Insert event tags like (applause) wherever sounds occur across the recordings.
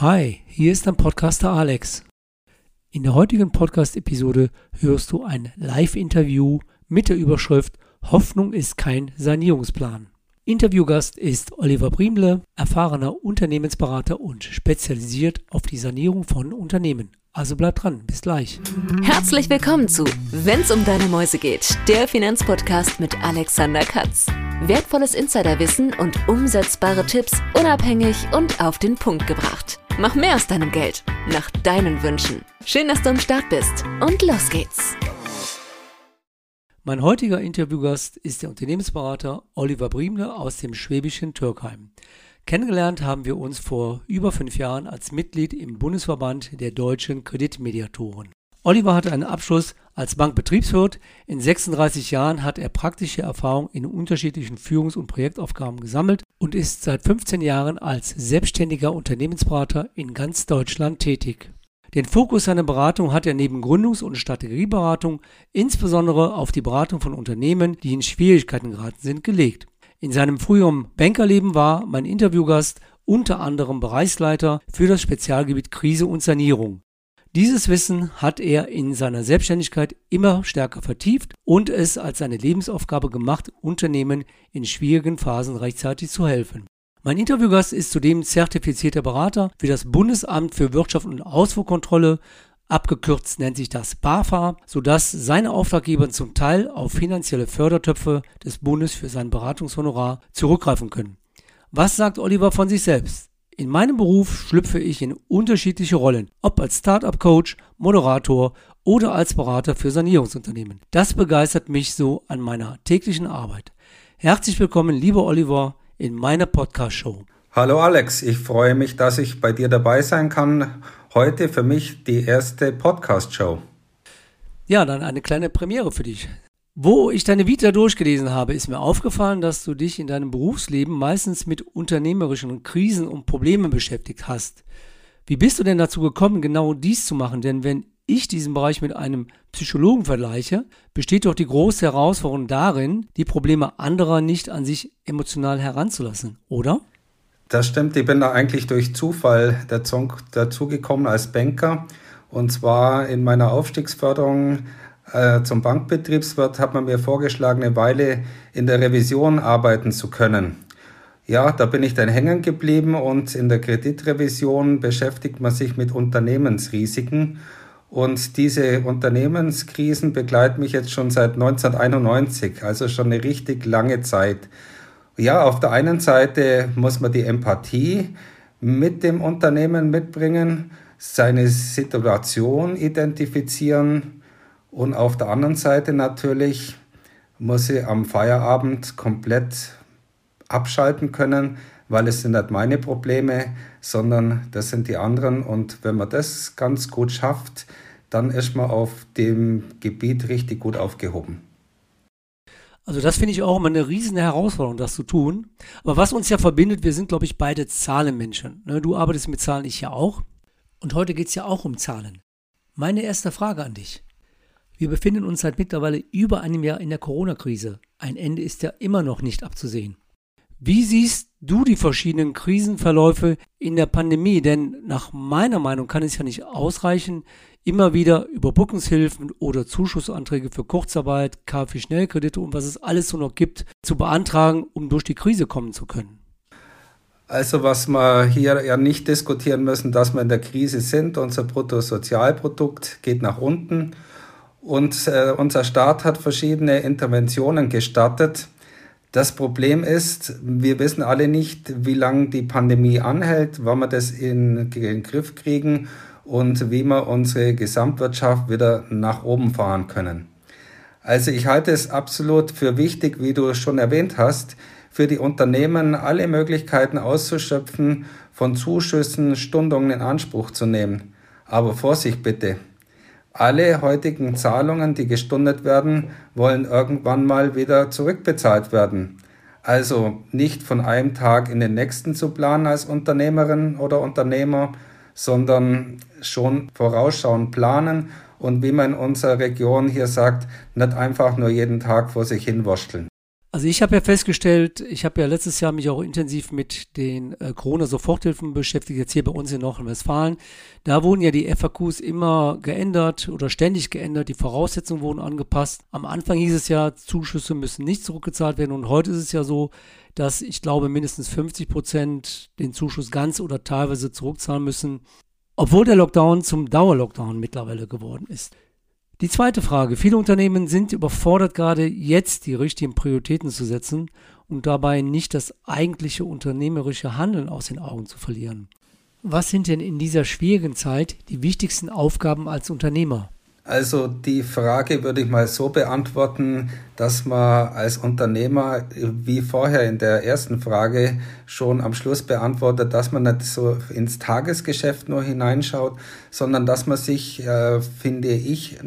Hi, hier ist dein Podcaster Alex. In der heutigen Podcast-Episode hörst du ein Live-Interview mit der Überschrift Hoffnung ist kein Sanierungsplan. Interviewgast ist Oliver Briemle, erfahrener Unternehmensberater und spezialisiert auf die Sanierung von Unternehmen. Also bleib dran, bis gleich. Herzlich willkommen zu Wenn's um deine Mäuse geht, der Finanzpodcast mit Alexander Katz. Wertvolles Insiderwissen und umsetzbare Tipps unabhängig und auf den Punkt gebracht. Mach mehr aus deinem Geld, nach deinen Wünschen. Schön, dass du am Start bist und los geht's. Mein heutiger Interviewgast ist der Unternehmensberater Oliver Briemle aus dem schwäbischen Türkheim. Kennengelernt haben wir uns vor über fünf Jahren als Mitglied im Bundesverband der deutschen Kreditmediatoren. Oliver hatte einen Abschluss als Bankbetriebswirt. In 36 Jahren hat er praktische Erfahrung in unterschiedlichen Führungs- und Projektaufgaben gesammelt und ist seit 15 Jahren als selbstständiger Unternehmensberater in ganz Deutschland tätig. Den Fokus seiner Beratung hat er neben Gründungs- und Strategieberatung insbesondere auf die Beratung von Unternehmen, die in Schwierigkeiten geraten sind, gelegt. In seinem früheren Bankerleben war mein Interviewgast unter anderem Bereichsleiter für das Spezialgebiet Krise und Sanierung. Dieses Wissen hat er in seiner Selbstständigkeit immer stärker vertieft und es als seine Lebensaufgabe gemacht, Unternehmen in schwierigen Phasen rechtzeitig zu helfen. Mein Interviewgast ist zudem zertifizierter Berater für das Bundesamt für Wirtschaft und Ausfuhrkontrolle, abgekürzt nennt sich das BAFA, sodass seine Auftraggeber zum Teil auf finanzielle Fördertöpfe des Bundes für sein Beratungshonorar zurückgreifen können. Was sagt Oliver von sich selbst? In meinem Beruf schlüpfe ich in unterschiedliche Rollen, ob als Startup-Coach, Moderator oder als Berater für Sanierungsunternehmen. Das begeistert mich so an meiner täglichen Arbeit. Herzlich willkommen, lieber Oliver, in meiner Podcast-Show. Hallo Alex, ich freue mich, dass ich bei dir dabei sein kann. Heute für mich die erste Podcast-Show. Ja, dann eine kleine Premiere für dich. Wo ich deine Vita durchgelesen habe, ist mir aufgefallen, dass du dich in deinem Berufsleben meistens mit unternehmerischen Krisen und Problemen beschäftigt hast. Wie bist du denn dazu gekommen, genau dies zu machen? Denn wenn ich diesen Bereich mit einem Psychologen vergleiche, besteht doch die große Herausforderung darin, die Probleme anderer nicht an sich emotional heranzulassen, oder? Das stimmt, ich bin da eigentlich durch Zufall dazugekommen als Banker. Und zwar in meiner Aufstiegsförderung äh, zum Bankbetriebswirt hat man mir vorgeschlagen, eine Weile in der Revision arbeiten zu können. Ja, da bin ich dann hängen geblieben und in der Kreditrevision beschäftigt man sich mit Unternehmensrisiken und diese Unternehmenskrisen begleiten mich jetzt schon seit 1991, also schon eine richtig lange Zeit. Ja, auf der einen Seite muss man die Empathie mit dem Unternehmen mitbringen, seine Situation identifizieren und auf der anderen Seite natürlich muss ich am Feierabend komplett abschalten können, weil es sind nicht meine Probleme, sondern das sind die anderen. Und wenn man das ganz gut schafft, dann ist man auf dem Gebiet richtig gut aufgehoben. Also das finde ich auch immer eine riesen Herausforderung, das zu tun. Aber was uns ja verbindet, wir sind, glaube ich, beide Zahlenmenschen. Ne, du arbeitest mit Zahlen, ich ja auch. Und heute geht es ja auch um Zahlen. Meine erste Frage an dich. Wir befinden uns seit mittlerweile über einem Jahr in der Corona-Krise. Ein Ende ist ja immer noch nicht abzusehen. Wie siehst du die verschiedenen Krisenverläufe in der Pandemie? Denn nach meiner Meinung kann es ja nicht ausreichen, immer wieder Überbrückungshilfen oder Zuschussanträge für Kurzarbeit, KfW-Schnellkredite und was es alles so noch gibt, zu beantragen, um durch die Krise kommen zu können. Also was wir hier ja nicht diskutieren müssen, dass wir in der Krise sind. Unser Bruttosozialprodukt geht nach unten und äh, unser Staat hat verschiedene Interventionen gestartet. Das Problem ist, wir wissen alle nicht, wie lange die Pandemie anhält, wann wir das in, in den Griff kriegen und wie wir unsere Gesamtwirtschaft wieder nach oben fahren können. Also ich halte es absolut für wichtig, wie du schon erwähnt hast, für die Unternehmen alle Möglichkeiten auszuschöpfen, von Zuschüssen Stundungen in Anspruch zu nehmen. Aber Vorsicht bitte. Alle heutigen Zahlungen, die gestundet werden, wollen irgendwann mal wieder zurückbezahlt werden. Also nicht von einem Tag in den nächsten zu planen als Unternehmerin oder Unternehmer, sondern schon vorausschauend planen und wie man in unserer Region hier sagt, nicht einfach nur jeden Tag vor sich hinwursteln. Also ich habe ja festgestellt, ich habe ja letztes Jahr mich auch intensiv mit den äh, Corona-Soforthilfen beschäftigt, jetzt hier bei uns in Nordrhein-Westfalen. Da wurden ja die FAQs immer geändert oder ständig geändert, die Voraussetzungen wurden angepasst. Am Anfang hieß es ja, Zuschüsse müssen nicht zurückgezahlt werden und heute ist es ja so, dass ich glaube mindestens 50 Prozent den Zuschuss ganz oder teilweise zurückzahlen müssen, obwohl der Lockdown zum Dauerlockdown mittlerweile geworden ist. Die zweite Frage. Viele Unternehmen sind überfordert, gerade jetzt die richtigen Prioritäten zu setzen und dabei nicht das eigentliche unternehmerische Handeln aus den Augen zu verlieren. Was sind denn in dieser schwierigen Zeit die wichtigsten Aufgaben als Unternehmer? Also die Frage würde ich mal so beantworten, dass man als Unternehmer, wie vorher in der ersten Frage schon am Schluss beantwortet, dass man nicht so ins Tagesgeschäft nur hineinschaut, sondern dass man sich, äh, finde ich,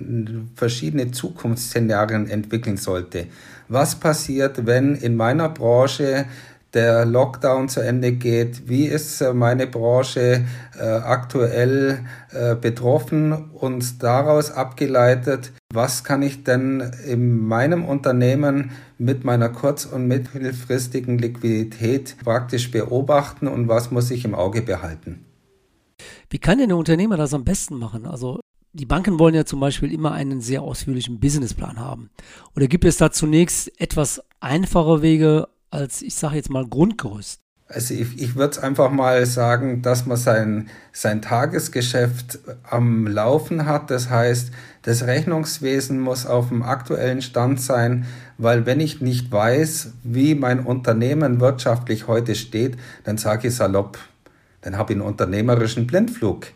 verschiedene Zukunftsszenarien entwickeln sollte. Was passiert, wenn in meiner Branche der Lockdown zu Ende geht. Wie ist äh, meine Branche äh, aktuell äh, betroffen und daraus abgeleitet, was kann ich denn in meinem Unternehmen mit meiner kurz- und mittelfristigen Liquidität praktisch beobachten und was muss ich im Auge behalten? Wie kann denn der Unternehmer das am besten machen? Also die Banken wollen ja zum Beispiel immer einen sehr ausführlichen Businessplan haben. Oder gibt es da zunächst etwas einfache Wege, als, ich sage jetzt mal, Grundgerüst? Also ich, ich würde einfach mal sagen, dass man sein, sein Tagesgeschäft am Laufen hat. Das heißt, das Rechnungswesen muss auf dem aktuellen Stand sein, weil wenn ich nicht weiß, wie mein Unternehmen wirtschaftlich heute steht, dann sage ich salopp, dann habe ich einen unternehmerischen Blindflug.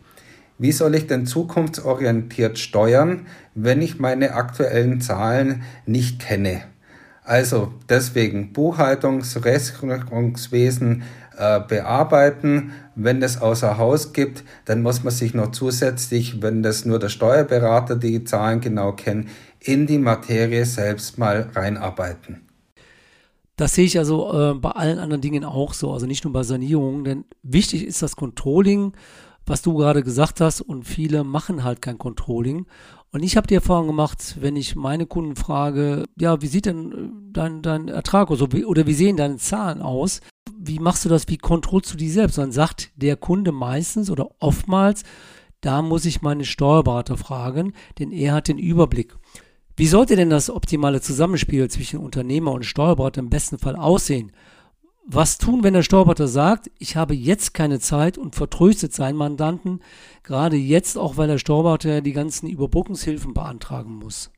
Wie soll ich denn zukunftsorientiert steuern, wenn ich meine aktuellen Zahlen nicht kenne? Also deswegen Buchhaltungsrechnungswesen äh, bearbeiten. Wenn es außer Haus gibt, dann muss man sich noch zusätzlich, wenn das nur der Steuerberater die Zahlen genau kennt, in die Materie selbst mal reinarbeiten. Das sehe ich also äh, bei allen anderen Dingen auch so, also nicht nur bei Sanierungen, denn wichtig ist das Controlling, was du gerade gesagt hast, und viele machen halt kein Controlling. Und ich habe die Erfahrung gemacht, wenn ich meine Kunden frage, ja, wie sieht denn äh, dein, dein Ertrag aus oder wie sehen deine Zahlen aus? Wie machst du das? Wie kontrollst du die selbst? dann sagt der Kunde meistens oder oftmals, da muss ich meinen Steuerberater fragen, denn er hat den Überblick. Wie sollte denn das optimale Zusammenspiel zwischen Unternehmer und Steuerberater im besten Fall aussehen? Was tun, wenn der Steuerberater sagt, ich habe jetzt keine Zeit und vertröstet seinen Mandanten, gerade jetzt auch, weil der Steuerberater die ganzen Überbrückungshilfen beantragen muss?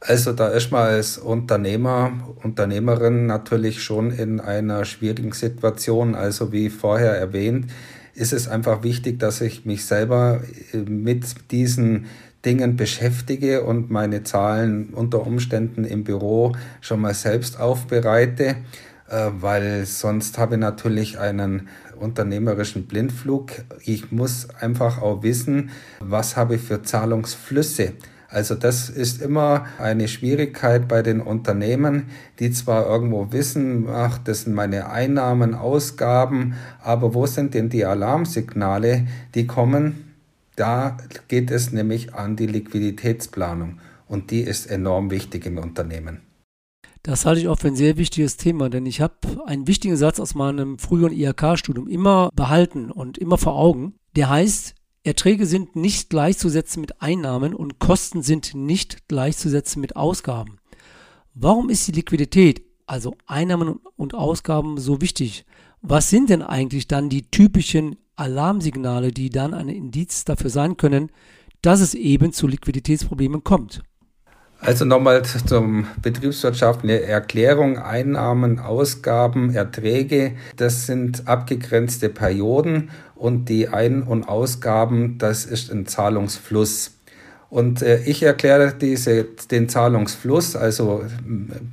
Also da ist man als Unternehmer, Unternehmerin natürlich schon in einer schwierigen Situation. Also wie vorher erwähnt, ist es einfach wichtig, dass ich mich selber äh, mit diesen Dingen beschäftige und meine Zahlen unter Umständen im Büro schon mal selbst aufbereite. Äh, weil sonst habe ich natürlich einen unternehmerischen Blindflug. Ich muss einfach auch wissen, was habe ich für Zahlungsflüsse. Also das ist immer eine Schwierigkeit bei den Unternehmen, die zwar irgendwo wissen, ach, das sind meine Einnahmen, Ausgaben, aber wo sind denn die Alarmsignale, die kommen? Da geht es nämlich an die Liquiditätsplanung und die ist enorm wichtig im Unternehmen. Das halte ich auch für ein sehr wichtiges Thema, denn ich habe einen wichtigen Satz aus meinem früheren IHK-Studium immer behalten und immer vor Augen. Der heißt, Erträge sind nicht gleichzusetzen mit Einnahmen und Kosten sind nicht gleichzusetzen mit Ausgaben. Warum ist die Liquidität, also Einnahmen und Ausgaben, so wichtig? Was sind denn eigentlich dann die typischen Alarmsignale, die dann ein Indiz dafür sein können, dass es eben zu Liquiditätsproblemen kommt? Also nochmal zum Betriebswirtschaft eine Erklärung. Einnahmen, Ausgaben, Erträge, das sind abgegrenzte Perioden und die Ein- und Ausgaben, das ist ein Zahlungsfluss. Und äh, ich erkläre diese, den Zahlungsfluss, also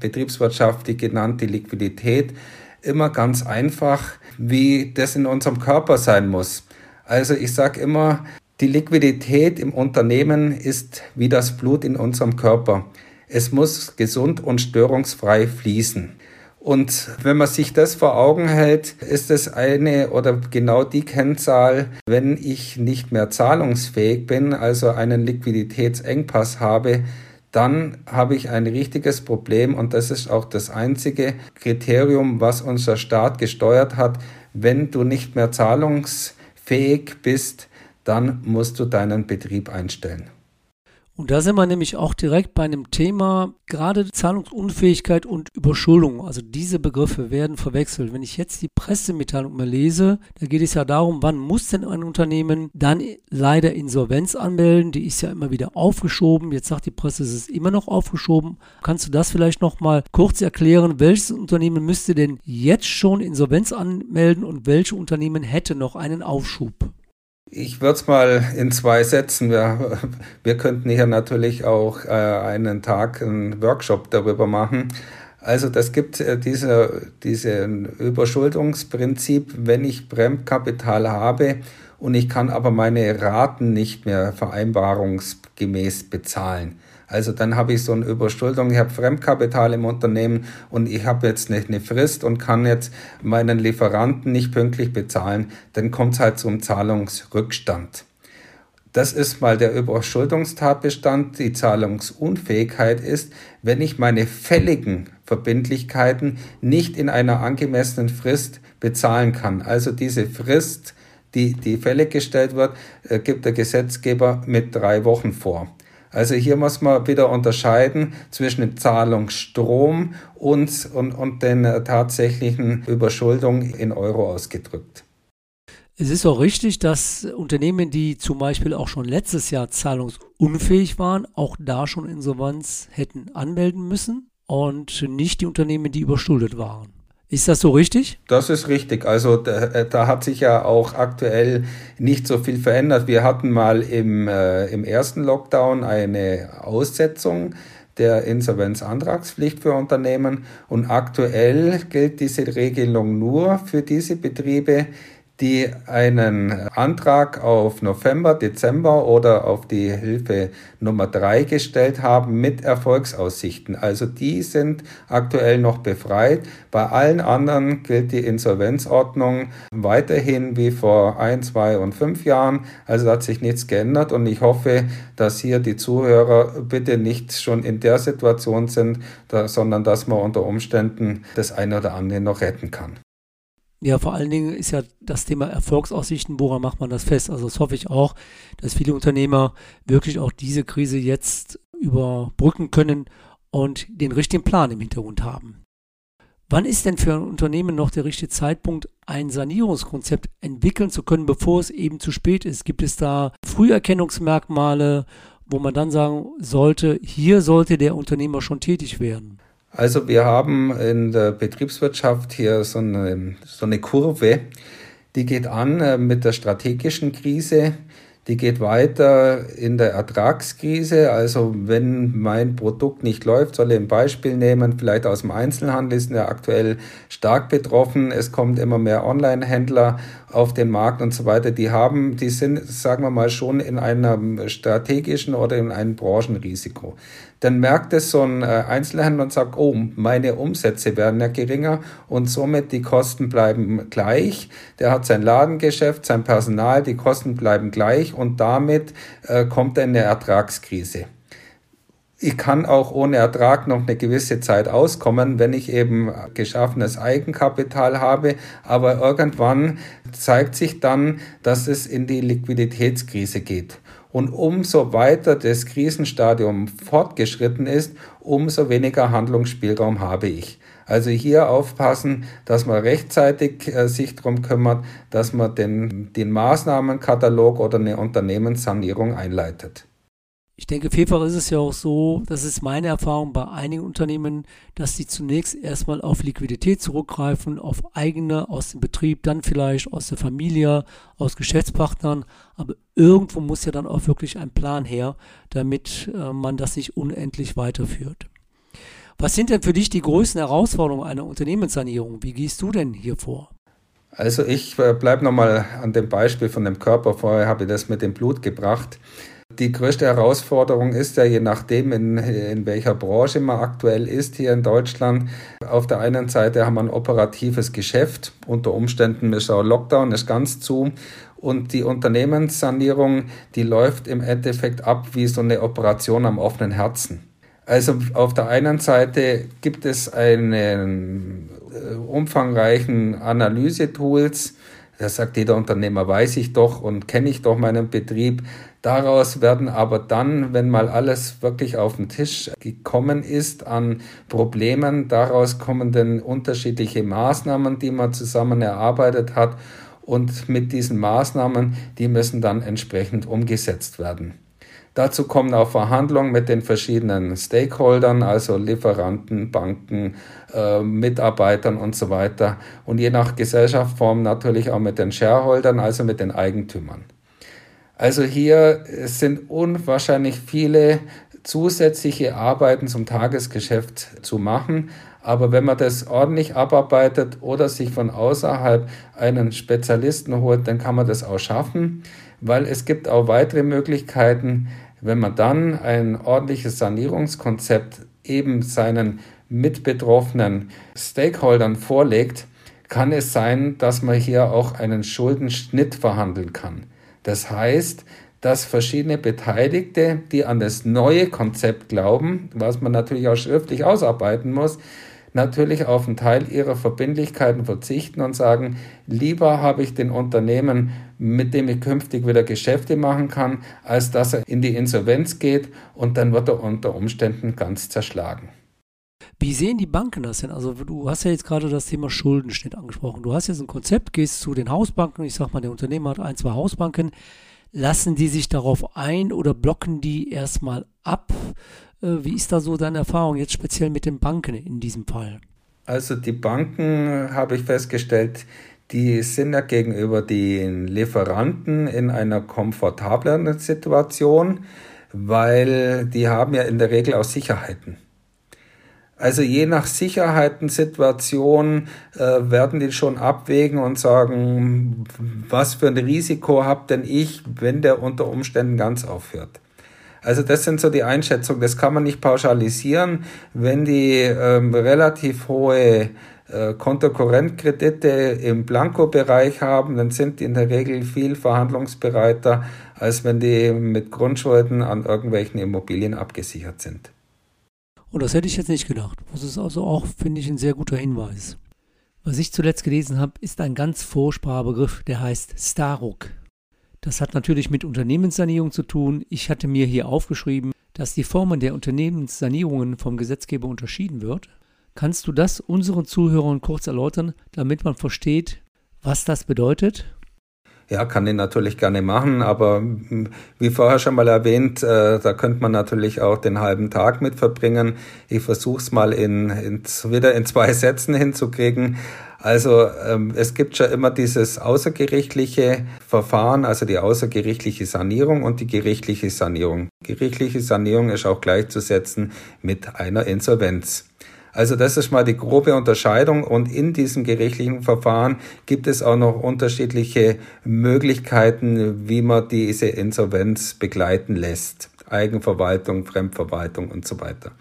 betriebswirtschaftlich genannt die Liquidität, immer ganz einfach, wie das in unserem Körper sein muss. Also ich sage immer, die Liquidität im Unternehmen ist wie das Blut in unserem Körper. Es muss gesund und störungsfrei fließen. Und wenn man sich das vor Augen hält, ist es eine oder genau die Kennzahl, wenn ich nicht mehr zahlungsfähig bin, also einen Liquiditätsengpass habe, dann habe ich ein richtiges Problem und das ist auch das einzige Kriterium, was unser Staat gesteuert hat. Wenn du nicht mehr zahlungsfähig bist, dann musst du deinen Betrieb einstellen. Und da sind wir nämlich auch direkt bei einem Thema, gerade Zahlungsunfähigkeit und Überschuldung. Also diese Begriffe werden verwechselt. Wenn ich jetzt die Pressemitteilung mal lese, da geht es ja darum, wann muss denn ein Unternehmen dann leider Insolvenz anmelden? Die ist ja immer wieder aufgeschoben. Jetzt sagt die Presse, es ist immer noch aufgeschoben. Kannst du das vielleicht noch mal kurz erklären? Welches Unternehmen müsste denn jetzt schon Insolvenz anmelden und welche Unternehmen hätte noch einen Aufschub? Ich würde es mal in zwei Sätzen. Wir, wir könnten hier natürlich auch äh, einen Tag einen Workshop darüber machen. Also das gibt äh, diese, diese Überschuldungsprinzip, wenn ich Bremkapital habe und ich kann aber meine Raten nicht mehr vereinbarungsgemäß bezahlen also dann habe ich so eine Überschuldung, ich habe Fremdkapital im Unternehmen und ich habe jetzt nicht eine Frist und kann jetzt meinen Lieferanten nicht pünktlich bezahlen, dann kommt es halt zum Zahlungsrückstand. Das ist mal der Überschuldungstatbestand. Die Zahlungsunfähigkeit ist, wenn ich meine fälligen Verbindlichkeiten nicht in einer angemessenen Frist bezahlen kann. Also diese Frist, die, die fällig gestellt wird, äh, gibt der Gesetzgeber mit drei Wochen vor. Also hier muss man wieder unterscheiden zwischen dem Zahlungsstrom und, und, und den tatsächlichen Überschuldung in Euro ausgedrückt. Es ist auch richtig, dass Unternehmen, die zum Beispiel auch schon letztes Jahr zahlungsunfähig waren, auch da schon Insolvenz hätten anmelden müssen und nicht die Unternehmen, die überschuldet waren. Ist das so richtig? Das ist richtig. Also da, äh, da, hat sich ja auch aktuell nicht so viel verändert. Wir hatten mal im, äh, im ersten Lockdown eine Aussetzung der Insolvenzantragspflicht für Unternehmen und aktuell gilt diese Regelung nur für diese Betriebe, die einen Antrag auf November, Dezember oder auf die Hilfe Nummer drei gestellt haben mit Erfolgsaussichten. Also die sind aktuell noch befreit. Bei allen anderen gilt die Insolvenzordnung weiterhin wie vor ein, zwei und fünf Jahren. Also hat sich nichts geändert und ich hoffe, dass hier die Zuhörer bitte nicht schon in der Situation sind, sondern dass man unter Umständen das eine oder andere noch retten kann. Ja, vor allen Dingen ist ja das Thema Erfolgsaussichten, woran macht man das fest? Also das hoffe ich auch, dass viele Unternehmer wirklich auch diese Krise jetzt überbrücken können und den richtigen Plan im Hintergrund haben. Wann ist denn für ein Unternehmen noch der richtige Zeitpunkt, ein Sanierungskonzept entwickeln zu können, bevor es eben zu spät ist? Gibt es da Früherkennungsmerkmale, wo man dann sagen sollte, hier sollte der Unternehmer schon tätig werden? Also wir haben in der Betriebswirtschaft hier so eine, so eine Kurve, die geht an äh, mit der strategischen Krise, die geht weiter in der Ertragskrise. Also wenn mein Produkt nicht läuft, soll ich ein Beispiel nehmen, vielleicht aus dem Einzelhandel ist ja aktuell stark betroffen. Es kommt immer mehr Online-Händler auf den Markt und so weiter. Die haben, die sind, sagen wir mal, schon in einem strategischen oder in einem Branchenrisiko dann merkt es so ein äh, Einzelhändler und sagt, oh, meine Umsätze werden ja geringer und somit die Kosten bleiben gleich. Der hat sein Ladengeschäft, sein Personal, die Kosten bleiben gleich und damit äh, kommt eine Ertragskrise. Ich kann auch ohne Ertrag noch eine gewisse Zeit auskommen, wenn ich eben geschaffenes Eigenkapital habe. Aber irgendwann zeigt sich dann, dass es in die Liquiditätskrise geht. Und umso weiter das Krisenstadium fortgeschritten ist, umso weniger Handlungsspielraum habe ich. Also hier aufpassen, dass man rechtzeitig äh, sich darum kümmert, dass man den, den Maßnahmenkatalog oder eine Unternehmenssanierung einleitet. Ich denke, vielfach ist es ja auch so, das ist meine Erfahrung bei einigen Unternehmen, dass sie zunächst erstmal auf Liquidität zurückgreifen, auf eigene aus dem Betrieb, dann vielleicht aus der Familie, aus Geschäftspartnern. Aber irgendwo muss ja dann auch wirklich ein Plan her, damit äh, man das nicht unendlich weiterführt. Was sind denn für dich die größten Herausforderungen einer Unternehmenssanierung? Wie gehst du denn hier vor? Also ich äh, bleibe nochmal an dem Beispiel von dem Körper. Vorher habe ich das mit dem Blut gebracht. Die größte Herausforderung ist ja, je nachdem, in, in welcher Branche man aktuell ist hier in Deutschland. Auf der einen Seite haben wir ein operatives Geschäft. Unter Umständen ist auch Lockdown, ist ganz zu. Und die Unternehmenssanierung, die läuft im Endeffekt ab wie so eine Operation am offenen Herzen. Also auf der einen Seite gibt es einen äh, umfangreichen Analysetools. Da sagt jeder Unternehmer, weiß ich doch und kenne ich doch meinen Betrieb. Daraus werden aber dann, wenn mal alles wirklich auf den Tisch gekommen ist an Problemen, daraus kommen dann unterschiedliche Maßnahmen, die man zusammen erarbeitet hat. Und mit diesen Maßnahmen, die müssen dann entsprechend umgesetzt werden. Dazu kommen auch Verhandlungen mit den verschiedenen Stakeholdern, also Lieferanten, Banken, äh, Mitarbeitern und so weiter. Und je nach Gesellschaftsform natürlich auch mit den Shareholdern, also mit den Eigentümern. Also hier sind unwahrscheinlich viele zusätzliche Arbeiten zum Tagesgeschäft zu machen. Aber wenn man das ordentlich abarbeitet oder sich von außerhalb einen Spezialisten holt, dann kann man das auch schaffen weil es gibt auch weitere Möglichkeiten, wenn man dann ein ordentliches Sanierungskonzept eben seinen mitbetroffenen Stakeholdern vorlegt, kann es sein, dass man hier auch einen Schuldenschnitt verhandeln kann. Das heißt, dass verschiedene Beteiligte, die an das neue Konzept glauben, was man natürlich auch schriftlich ausarbeiten muss, natürlich auf einen Teil ihrer Verbindlichkeiten verzichten und sagen, lieber habe ich den Unternehmen, mit dem ich künftig wieder Geschäfte machen kann, als dass er in die Insolvenz geht und dann wird er unter Umständen ganz zerschlagen. Wie sehen die Banken das denn? Also du hast ja jetzt gerade das Thema Schuldenschnitt angesprochen. Du hast jetzt ein Konzept, gehst zu den Hausbanken, ich sag mal, der Unternehmer hat ein, zwei Hausbanken. Lassen die sich darauf ein oder blocken die erstmal ab? Äh, wie ist da so deine Erfahrung jetzt speziell mit den Banken in diesem Fall? Also die Banken habe ich festgestellt, die sind ja gegenüber den Lieferanten in einer komfortableren Situation, weil die haben ja in der Regel auch Sicherheiten. Also je nach Sicherheitensituation äh, werden die schon abwägen und sagen, was für ein Risiko habt denn ich, wenn der unter Umständen ganz aufhört. Also das sind so die Einschätzungen. Das kann man nicht pauschalisieren. Wenn die ähm, relativ hohe äh, Kontokorrentkredite im Blanko-Bereich haben, dann sind die in der Regel viel verhandlungsbereiter, als wenn die mit Grundschulden an irgendwelchen Immobilien abgesichert sind. Und das hätte ich jetzt nicht gedacht. Das ist also auch, finde ich, ein sehr guter Hinweis. Was ich zuletzt gelesen habe, ist ein ganz furchtbarer Begriff, der heißt Staruk. Das hat natürlich mit Unternehmenssanierung zu tun. Ich hatte mir hier aufgeschrieben, dass die Formen der Unternehmenssanierungen vom Gesetzgeber unterschieden wird. Kannst du das unseren Zuhörern kurz erläutern, damit man versteht, was das bedeutet? Ja, kann ich natürlich gerne machen, aber wie vorher schon mal erwähnt, äh, da könnte man natürlich auch den halben Tag mit verbringen. Ich versuche es mal in, in, wieder in zwei (laughs) Sätzen hinzukriegen. Also ähm, es gibt schon immer dieses außergerichtliche Verfahren, also die außergerichtliche Sanierung und die gerichtliche Sanierung. Gerichtliche Sanierung ist auch gleichzusetzen mit einer Insolvenz. Also das ist mal die grobe Unterscheidung und in diesem gerichtlichen Verfahren gibt es auch noch unterschiedliche Möglichkeiten, wie man diese Insolvenz begleiten lässt. Eigenverwaltung, Fremdverwaltung und so weiter.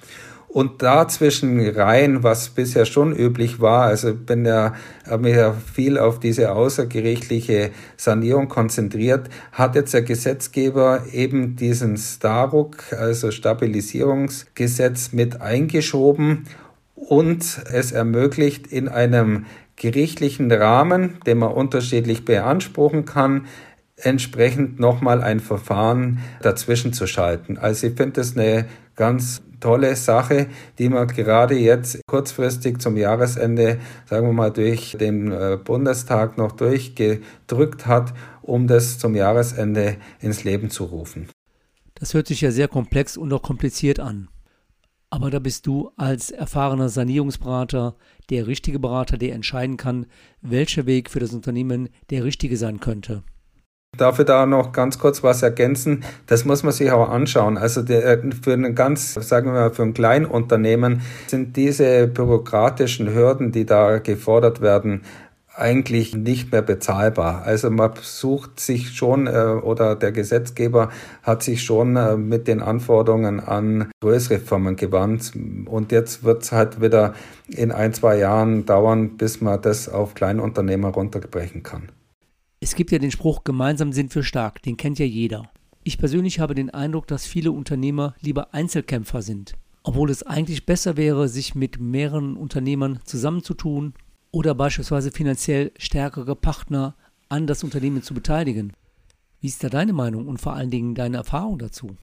Und dazwischen rein, was bisher schon üblich war, also bin ja, habe mich ja viel auf diese außergerichtliche Sanierung konzentriert, hat jetzt der Gesetzgeber eben diesen Staruk, also Stabilisierungsgesetz mit eingeschoben und es ermöglicht in einem gerichtlichen Rahmen, den man unterschiedlich beanspruchen kann, entsprechend nochmal ein Verfahren dazwischen zu schalten. Also ich finde das eine ganz tolle Sache, die man gerade jetzt kurzfristig zum Jahresende, sagen wir mal, durch den äh, Bundestag noch durchgedrückt hat, um das zum Jahresende ins Leben zu rufen. Das hört sich ja sehr komplex und auch kompliziert an. Aber da bist du als erfahrener Sanierungsberater der richtige Berater, der entscheiden kann, welcher Weg für das Unternehmen der richtige sein könnte. Darf ich da noch ganz kurz was ergänzen? Das muss man sich auch anschauen. Also der, für einen ganz, sagen wir mal, für ein Kleinunternehmen sind diese bürokratischen Hürden, die da gefordert werden, eigentlich nicht mehr bezahlbar. Also man sucht sich schon äh, oder der Gesetzgeber hat sich schon äh, mit den Anforderungen an größere Firmen gewandt und jetzt wird es halt wieder in ein, zwei Jahren dauern, bis man das auf Kleinunternehmer runterbrechen kann. Es gibt ja den Spruch, gemeinsam sind wir stark, den kennt ja jeder. Ich persönlich habe den Eindruck, dass viele Unternehmer lieber Einzelkämpfer sind. obwohl es eigentlich besser wäre, sich mit mehreren Unternehmern zusammenzutun oder beispielsweise finanziell stärkere Partner an das Unternehmen zu beteiligen. Wie ist da deine Meinung und vor allen Dingen deine Erfahrung dazu?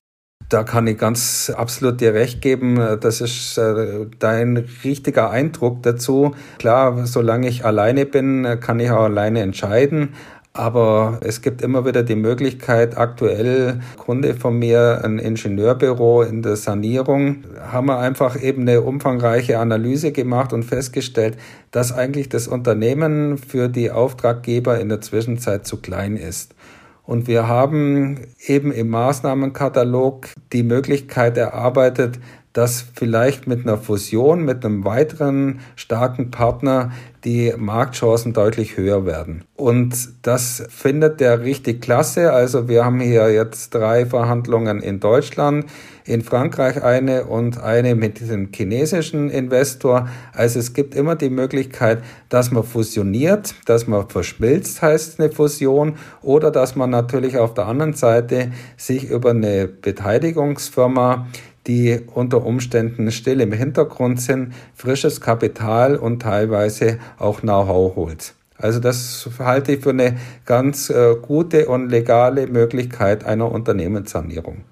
Da kann ich ganz absolut dir recht geben. Das ist äh, dein richtiger Eindruck dazu. Klar, solange ich alleine bin, kann ich auch alleine entscheiden. Aber es gibt immer wieder die Möglichkeit, aktuell Kunde von mir, ein Ingenieurbüro in der Sanierung, haben wir einfach eben eine umfangreiche Analyse gemacht und festgestellt, dass eigentlich das Unternehmen für die Auftraggeber in der Zwischenzeit zu klein ist. Und wir haben eben im Maßnahmenkatalog die Möglichkeit erarbeitet, dass vielleicht mit einer Fusion, mit einem weiteren starken Partner die Marktchancen deutlich höher werden. Und das findet der richtig klasse. Also wir haben hier jetzt drei Verhandlungen in Deutschland, in Frankreich eine und eine mit dem chinesischen Investor. Also es gibt immer die Möglichkeit, dass man fusioniert, dass man verschmilzt, heißt eine Fusion, oder dass man natürlich auf der anderen Seite sich über eine Beteiligungsfirma die unter Umständen still im Hintergrund sind, frisches Kapital und teilweise auch Know-how holt. Also das halte ich für eine ganz äh, gute und legale Möglichkeit einer Unternehmenssanierung.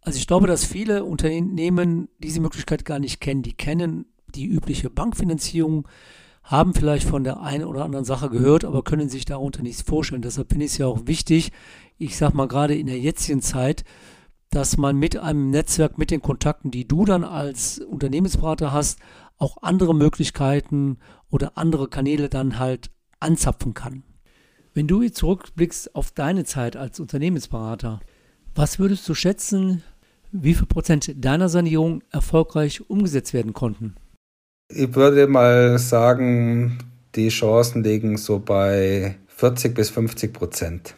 Also ich glaube, dass viele Unternehmen diese Möglichkeit gar nicht kennen. Die kennen die übliche Bankfinanzierung, haben vielleicht von der einen oder anderen Sache gehört, aber können sich darunter nichts vorstellen. Deshalb finde ich es ja auch wichtig, ich sage mal gerade in der jetzigen Zeit, dass man mit einem Netzwerk, mit den Kontakten, die du dann als Unternehmensberater hast, auch andere Möglichkeiten oder andere Kanäle dann halt anzapfen kann. Wenn du jetzt zurückblickst auf deine Zeit als Unternehmensberater, was würdest du schätzen, wie viel Prozent deiner Sanierung erfolgreich umgesetzt werden konnten? Ich würde mal sagen, die Chancen liegen so bei 40 bis 50 Prozent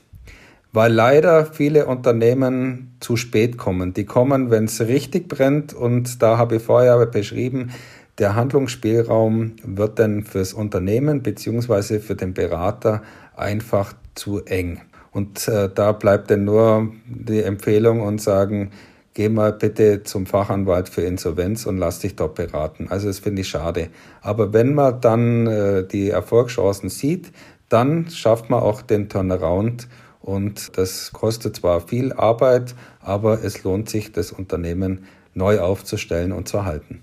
weil leider viele Unternehmen zu spät kommen. Die kommen, wenn es richtig brennt und da habe ich vorher beschrieben, der Handlungsspielraum wird dann fürs Unternehmen beziehungsweise für den Berater einfach zu eng. Und äh, da bleibt dann nur die Empfehlung und sagen, geh mal bitte zum Fachanwalt für Insolvenz und lass dich dort beraten. Also das finde ich schade. Aber wenn man dann äh, die Erfolgschancen sieht, dann schafft man auch den Turnaround und das kostet zwar viel Arbeit, aber es lohnt sich, das Unternehmen neu aufzustellen und zu erhalten.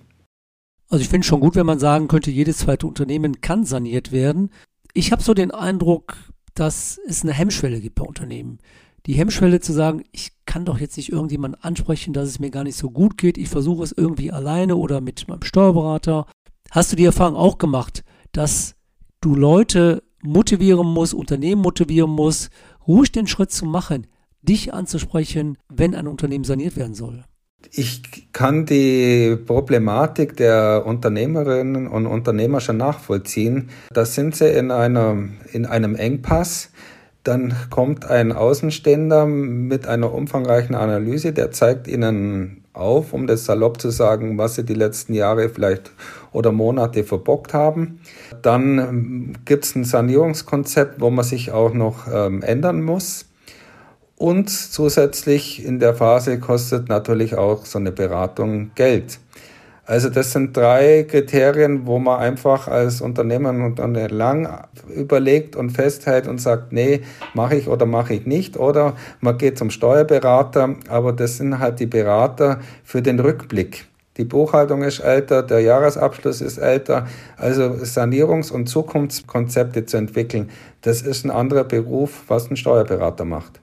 Also ich finde schon gut, wenn man sagen könnte, jedes zweite Unternehmen kann saniert werden. Ich habe so den Eindruck, dass es eine Hemmschwelle gibt bei Unternehmen. Die Hemmschwelle zu sagen, ich kann doch jetzt nicht irgendjemand ansprechen, dass es mir gar nicht so gut geht. Ich versuche es irgendwie alleine oder mit meinem Steuerberater. Hast du die Erfahrung auch gemacht, dass du Leute motivieren musst, Unternehmen motivieren musst ruhig den Schritt zu machen, dich anzusprechen, wenn ein Unternehmen saniert werden soll? Ich kann die Problematik der Unternehmerinnen und Unternehmer schon nachvollziehen. Da sind sie in, einer, in einem Engpass. Dann kommt ein Außenstehender mit einer umfangreichen Analyse, der zeigt ihnen auf, um das salopp zu sagen, was sie die letzten Jahre vielleicht oder Monate verbockt haben. Dann ähm, gibt es ein Sanierungskonzept, wo man sich auch noch ähm, ändern muss. Und zusätzlich in der Phase kostet natürlich auch so eine Beratung Geld. Also das sind drei Kriterien, wo man einfach als Unternehmer und lang überlegt und festhält und sagt, nee, mache ich oder mache ich nicht. Oder man geht zum Steuerberater, aber das sind halt die Berater für den Rückblick. Die Buchhaltung ist älter, der Jahresabschluss ist älter. Also Sanierungs- und Zukunftskonzepte zu entwickeln, das ist ein anderer Beruf, was ein Steuerberater macht.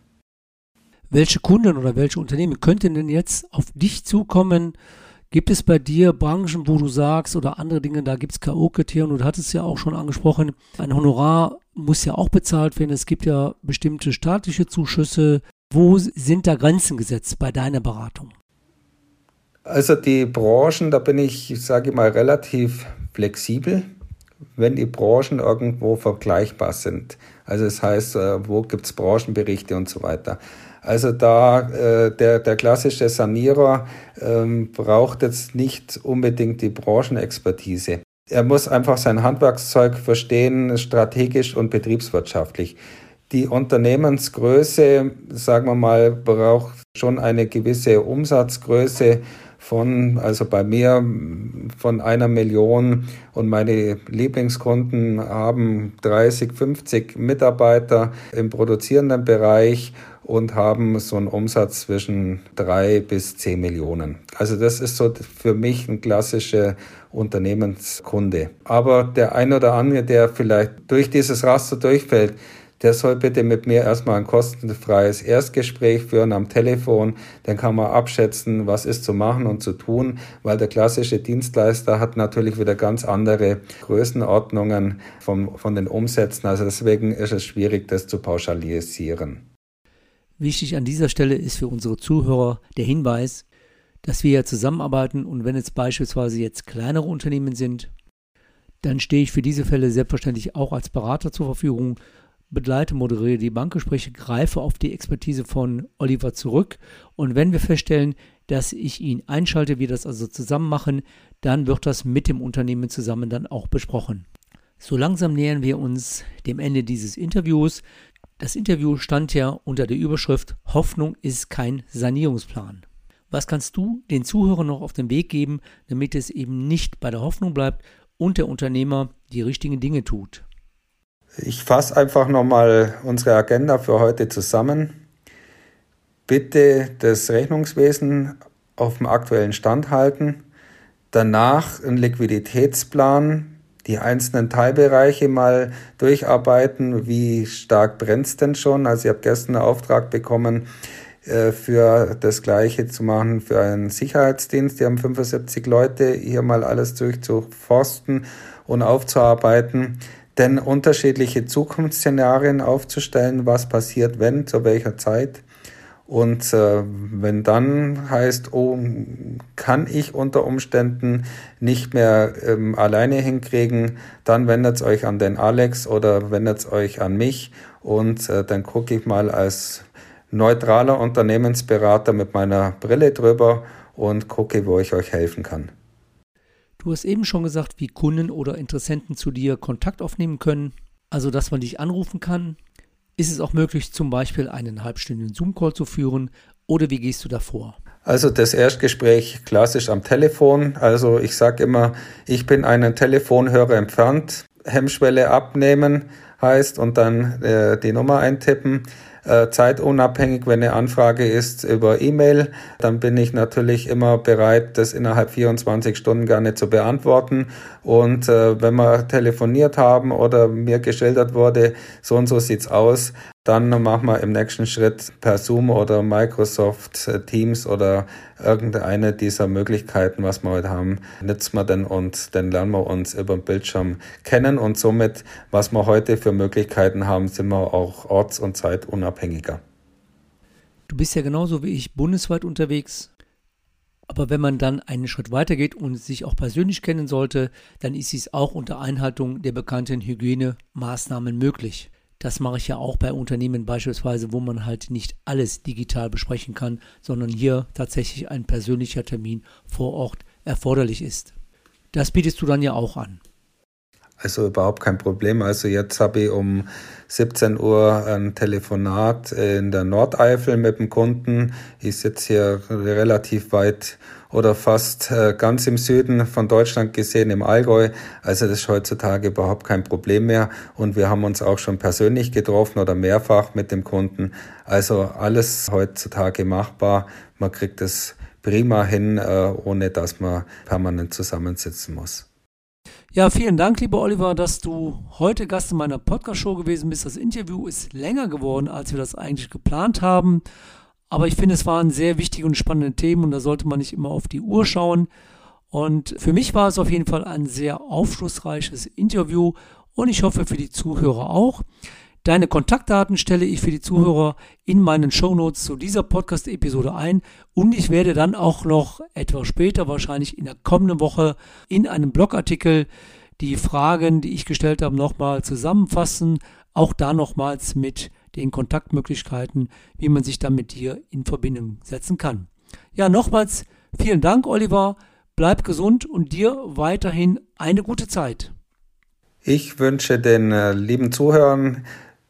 Welche Kunden oder welche Unternehmen könnten denn jetzt auf dich zukommen Gibt es bei dir Branchen, wo du sagst, oder andere Dinge, da gibt es K.O.-Kriterien, du hattest ja auch schon angesprochen, ein Honorar muss ja auch bezahlt werden. Es gibt ja bestimmte staatliche Zuschüsse. Wo sind da Grenzen gesetzt bei deiner Beratung? Also die Branchen, da bin ich, sage ich mal, relativ flexibel, wenn die Branchen irgendwo vergleichbar sind. Also das heißt, äh, wo gibt es Branchenberichte und so weiter. Also da äh, der, der klassische Sanierer ähm, braucht jetzt nicht unbedingt die Branchenexpertise. Er muss einfach sein Handwerkszeug verstehen, strategisch und betriebswirtschaftlich. Die Unternehmensgröße, sagen wir mal, braucht schon eine gewisse Umsatzgröße von, also bei mir von einer Million und meine Lieblingskunden haben 30, 50 Mitarbeiter im produzierenden Bereich und haben so einen Umsatz zwischen drei bis zehn Millionen. Also das ist so für mich ein klassischer Unternehmenskunde. Aber der ein oder andere, der vielleicht durch dieses Raster durchfällt, der soll bitte mit mir erstmal ein kostenfreies Erstgespräch führen am Telefon. Dann kann man abschätzen, was ist zu machen und zu tun, weil der klassische Dienstleister hat natürlich wieder ganz andere Größenordnungen vom, von den Umsätzen. Also deswegen ist es schwierig, das zu pauschalisieren. Wichtig an dieser Stelle ist für unsere Zuhörer der Hinweis, dass wir ja zusammenarbeiten und wenn es beispielsweise jetzt kleinere Unternehmen sind, dann stehe ich für diese Fälle selbstverständlich auch als Berater zur Verfügung begleite, moderiere die Bankgespräche, greife auf die Expertise von Oliver zurück und wenn wir feststellen, dass ich ihn einschalte, wir das also zusammen machen, dann wird das mit dem Unternehmen zusammen dann auch besprochen. So langsam nähern wir uns dem Ende dieses Interviews. Das Interview stand ja unter der Überschrift Hoffnung ist kein Sanierungsplan. Was kannst du den Zuhörern noch auf den Weg geben, damit es eben nicht bei der Hoffnung bleibt und der Unternehmer die richtigen Dinge tut? Ich fasse einfach nochmal unsere Agenda für heute zusammen. Bitte das Rechnungswesen auf dem aktuellen Stand halten. Danach einen Liquiditätsplan, die einzelnen Teilbereiche mal durcharbeiten. Wie stark brennt es denn schon? Also ich habe gestern einen Auftrag bekommen, äh, für das Gleiche zu machen für einen Sicherheitsdienst. Die haben 75 Leute, hier mal alles durchzuforsten und aufzuarbeiten denn unterschiedliche Zukunftsszenarien aufzustellen, was passiert, wenn, zu welcher Zeit. Und äh, wenn dann heißt, oh, kann ich unter Umständen nicht mehr ähm, alleine hinkriegen, dann wendet euch an den Alex oder wendet euch an mich und äh, dann gucke ich mal als neutraler Unternehmensberater mit meiner Brille drüber und gucke, wo ich euch helfen kann. Du hast eben schon gesagt, wie Kunden oder Interessenten zu dir Kontakt aufnehmen können, also dass man dich anrufen kann. Ist es auch möglich, zum Beispiel einen halbstündigen Zoom-Call zu führen oder wie gehst du davor? Also das Erstgespräch klassisch am Telefon. Also ich sage immer, ich bin einen Telefonhörer entfernt. Hemmschwelle abnehmen heißt und dann äh, die Nummer eintippen äh, zeitunabhängig, wenn eine Anfrage ist über E-Mail, dann bin ich natürlich immer bereit, das innerhalb 24 Stunden gerne zu beantworten. Und äh, wenn wir telefoniert haben oder mir geschildert wurde, so und so sieht's aus, dann machen wir im nächsten Schritt per Zoom oder Microsoft Teams oder irgendeine dieser Möglichkeiten, was wir heute haben, nutzen wir dann und dann lernen wir uns über den Bildschirm kennen und somit, was wir heute für Möglichkeiten haben, sind wir auch orts- und zeitunabhängiger. Du bist ja genauso wie ich bundesweit unterwegs. Aber wenn man dann einen Schritt weitergeht und sich auch persönlich kennen sollte, dann ist dies auch unter Einhaltung der bekannten Hygienemaßnahmen möglich. Das mache ich ja auch bei Unternehmen beispielsweise, wo man halt nicht alles digital besprechen kann, sondern hier tatsächlich ein persönlicher Termin vor Ort erforderlich ist. Das bietest du dann ja auch an. Also überhaupt kein Problem. Also jetzt habe ich um 17 Uhr ein Telefonat in der Nordeifel mit dem Kunden. Ich sitze hier relativ weit oder fast äh, ganz im Süden von Deutschland gesehen, im Allgäu. Also das ist heutzutage überhaupt kein Problem mehr. Und wir haben uns auch schon persönlich getroffen oder mehrfach mit dem Kunden. Also alles heutzutage machbar. Man kriegt es prima hin, äh, ohne dass man permanent zusammensitzen muss. Ja, vielen Dank, lieber Oliver, dass du heute Gast in meiner Podcast-Show gewesen bist. Das Interview ist länger geworden, als wir das eigentlich geplant haben. Aber ich finde, es waren sehr wichtige und spannende Themen und da sollte man nicht immer auf die Uhr schauen. Und für mich war es auf jeden Fall ein sehr aufschlussreiches Interview und ich hoffe für die Zuhörer auch. Deine Kontaktdaten stelle ich für die Zuhörer in meinen Shownotes zu dieser Podcast-Episode ein und ich werde dann auch noch etwas später, wahrscheinlich in der kommenden Woche, in einem Blogartikel die Fragen, die ich gestellt habe, nochmal zusammenfassen. Auch da nochmals mit den Kontaktmöglichkeiten, wie man sich dann mit dir in Verbindung setzen kann. Ja, nochmals vielen Dank, Oliver. Bleib gesund und dir weiterhin eine gute Zeit. Ich wünsche den äh, lieben Zuhörern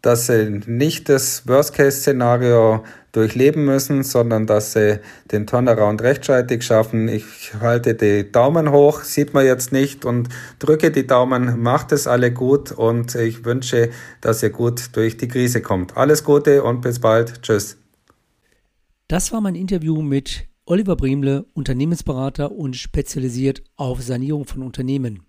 dass sie nicht das Worst-Case-Szenario durchleben müssen, sondern dass sie den Turnaround rechtzeitig schaffen. Ich halte die Daumen hoch, sieht man jetzt nicht und drücke die Daumen, macht es alle gut und ich wünsche, dass ihr gut durch die Krise kommt. Alles Gute und bis bald. Tschüss. Das war mein Interview mit Oliver Briemle, Unternehmensberater und spezialisiert auf Sanierung von Unternehmen.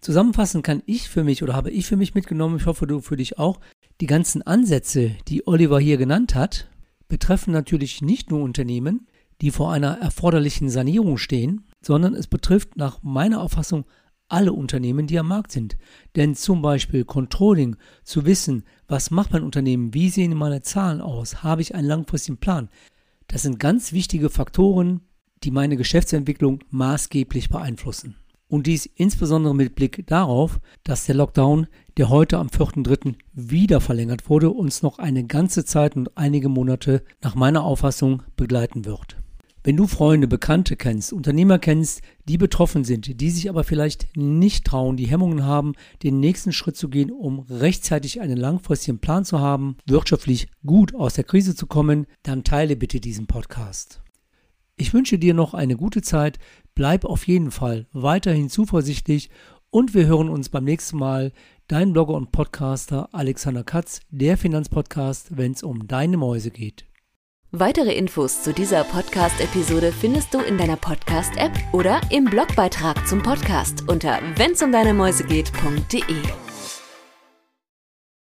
Zusammenfassend kann ich für mich oder habe ich für mich mitgenommen, ich hoffe du für dich auch, die ganzen Ansätze, die Oliver hier genannt hat, betreffen natürlich nicht nur Unternehmen, die vor einer erforderlichen Sanierung stehen, sondern es betrifft nach meiner Auffassung alle Unternehmen, die am Markt sind. Denn zum Beispiel Controlling, zu wissen, was macht mein Unternehmen, wie sehen meine Zahlen aus, habe ich einen langfristigen Plan, das sind ganz wichtige Faktoren, die meine Geschäftsentwicklung maßgeblich beeinflussen. Und dies insbesondere mit Blick darauf, dass der Lockdown, der heute am 4.3. wieder verlängert wurde, uns noch eine ganze Zeit und einige Monate nach meiner Auffassung begleiten wird. Wenn du Freunde, Bekannte kennst, Unternehmer kennst, die betroffen sind, die sich aber vielleicht nicht trauen, die Hemmungen haben, den nächsten Schritt zu gehen, um rechtzeitig einen langfristigen Plan zu haben, wirtschaftlich gut aus der Krise zu kommen, dann teile bitte diesen Podcast. Ich wünsche dir noch eine gute Zeit, bleib auf jeden Fall weiterhin zuversichtlich und wir hören uns beim nächsten Mal. Dein Blogger und Podcaster Alexander Katz, der Finanzpodcast, wenn es um deine Mäuse geht. Weitere Infos zu dieser Podcast-Episode findest du in deiner Podcast-App oder im Blogbeitrag zum Podcast unter wennsumdeinemäusegeht.de.